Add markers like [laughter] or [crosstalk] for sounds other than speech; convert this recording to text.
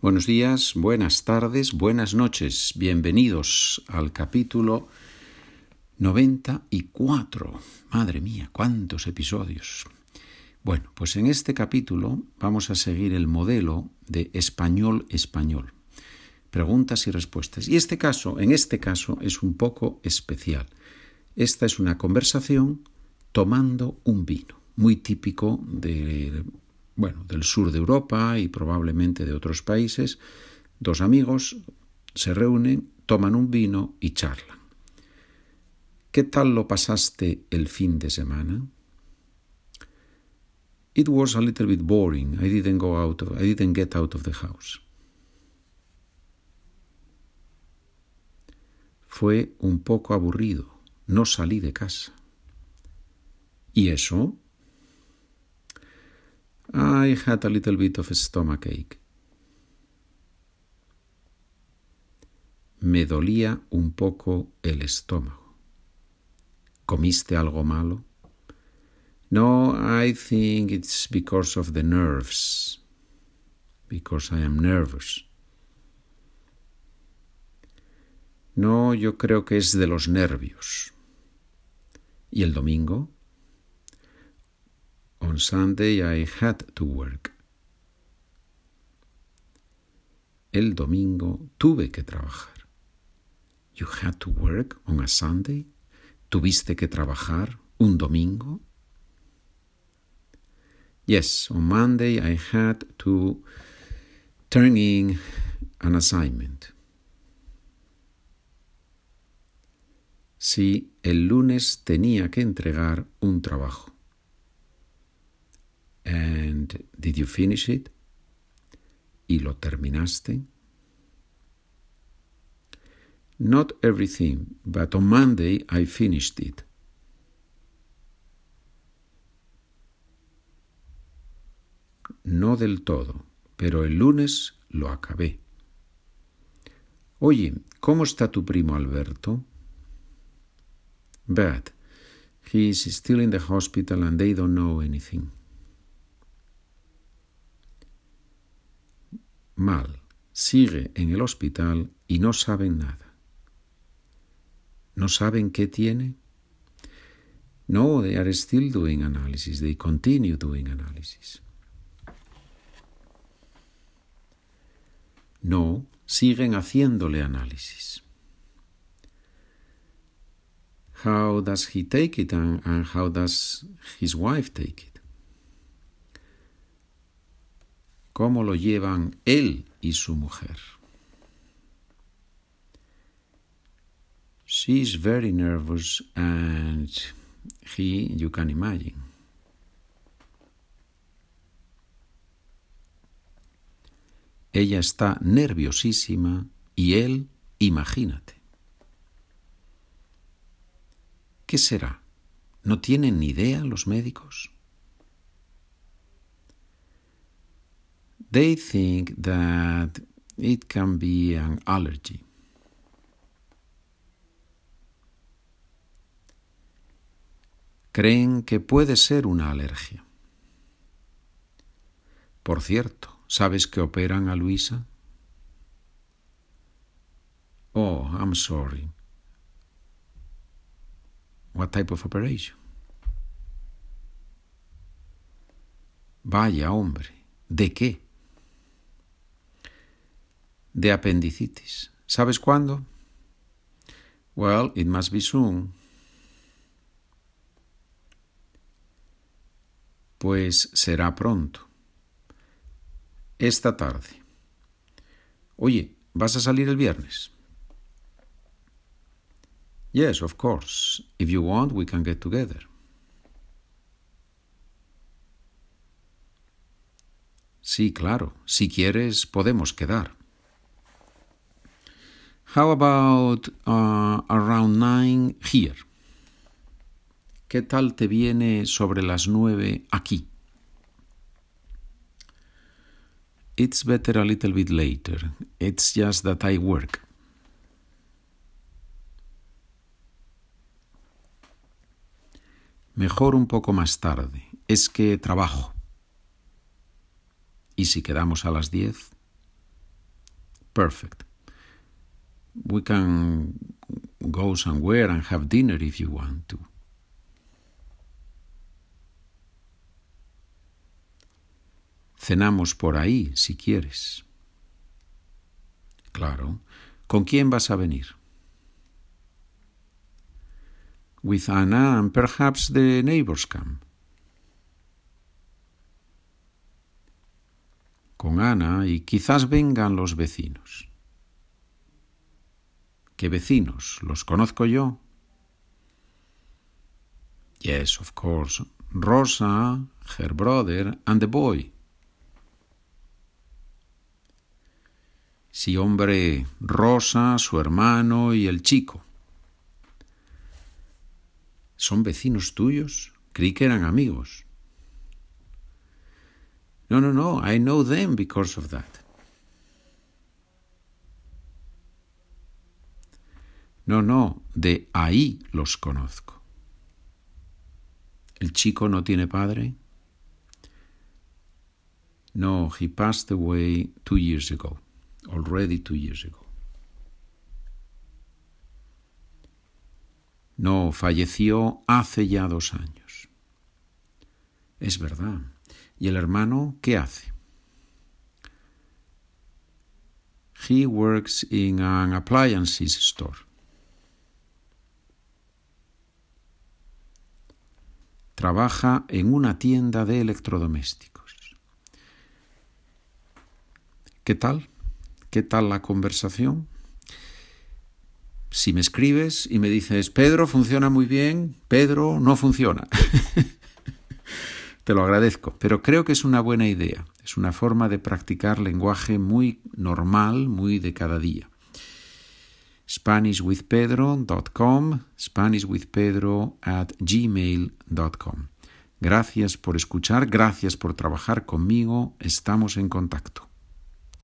Buenos días, buenas tardes, buenas noches. Bienvenidos al capítulo 94. Madre mía, cuántos episodios. Bueno, pues en este capítulo vamos a seguir el modelo de español-español. Preguntas y respuestas. Y este caso, en este caso, es un poco especial. Esta es una conversación tomando un vino, muy típico de bueno, del sur de Europa y probablemente de otros países, dos amigos se reúnen, toman un vino y charlan. ¿Qué tal lo pasaste el fin de semana? It was a little bit boring. I didn't go out of, I didn't get out of the house. Fue un poco aburrido. No salí de casa. ¿Y eso? I had a little bit of stomach ache. Me dolía un poco el estómago. ¿Comiste algo malo? No, I think it's because of the nerves. Because I am nervous. No, yo creo que es de los nervios. ¿Y el domingo? On Sunday I had to work. El domingo tuve que trabajar. You had to work on a Sunday? ¿Tuviste que trabajar un domingo? Yes, on Monday I had to turn in an assignment. Sí, el lunes tenía que entregar un trabajo. And did you finish it? ¿Y lo terminaste? Not everything, but on Monday I finished it. No del todo, pero el lunes lo acabé. Oye, ¿cómo está tu primo Alberto? Bad. He is still in the hospital and they don't know anything. Mal, sigue en el hospital y no saben nada. ¿No saben qué tiene? No, they are still doing analysis. They continue doing analysis. No, siguen haciéndole análisis. How does he take it and, and how does his wife take it? Cómo lo llevan él y su mujer. She's very nervous and he, you can imagine. Ella está nerviosísima y él, imagínate. ¿Qué será? ¿No tienen ni idea los médicos? They think that it can be an allergy. Creen que puede ser una alergia. Por cierto, ¿sabes que operan a Luisa? Oh, I'm sorry. What type of operation? Vaya hombre, ¿de qué? De apendicitis. ¿Sabes cuándo? Well, it must be soon. Pues será pronto. Esta tarde. Oye, ¿vas a salir el viernes? Yes, of course. If you want, we can get together. Sí, claro. Si quieres, podemos quedar. How about uh, around nine here? ¿Qué tal te viene sobre las nueve aquí? It's better a little bit later. It's just that I work. Mejor un poco más tarde. Es que trabajo. ¿Y si quedamos a las diez? Perfect. We can go somewhere and have dinner if you want to. Cenamos por ahí, si quieres. Claro. ¿Con quién vas a venir? With Anna and perhaps the neighbors come. Con Ana y quizás vengan los vecinos. ¿Qué vecinos? ¿Los conozco yo? Yes, of course. Rosa, her brother, and the boy. Sí, hombre, Rosa, su hermano y el chico. ¿Son vecinos tuyos? Creí que eran amigos. No, no, no, I know them because of that. No, no, de ahí los conozco. ¿El chico no tiene padre? No, he passed away two years ago already two years ago. No, falleció hace ya dos años. Es verdad. ¿Y el hermano qué hace? He works in an appliances store. Trabaja en una tienda de electrodomésticos. ¿Qué tal? ¿Qué tal la conversación? Si me escribes y me dices, Pedro, funciona muy bien, Pedro, no funciona. [laughs] Te lo agradezco, pero creo que es una buena idea. Es una forma de practicar lenguaje muy normal, muy de cada día. SpanishWithPedro.com, SpanishWithPedro at gmail.com. Gracias por escuchar, gracias por trabajar conmigo, estamos en contacto.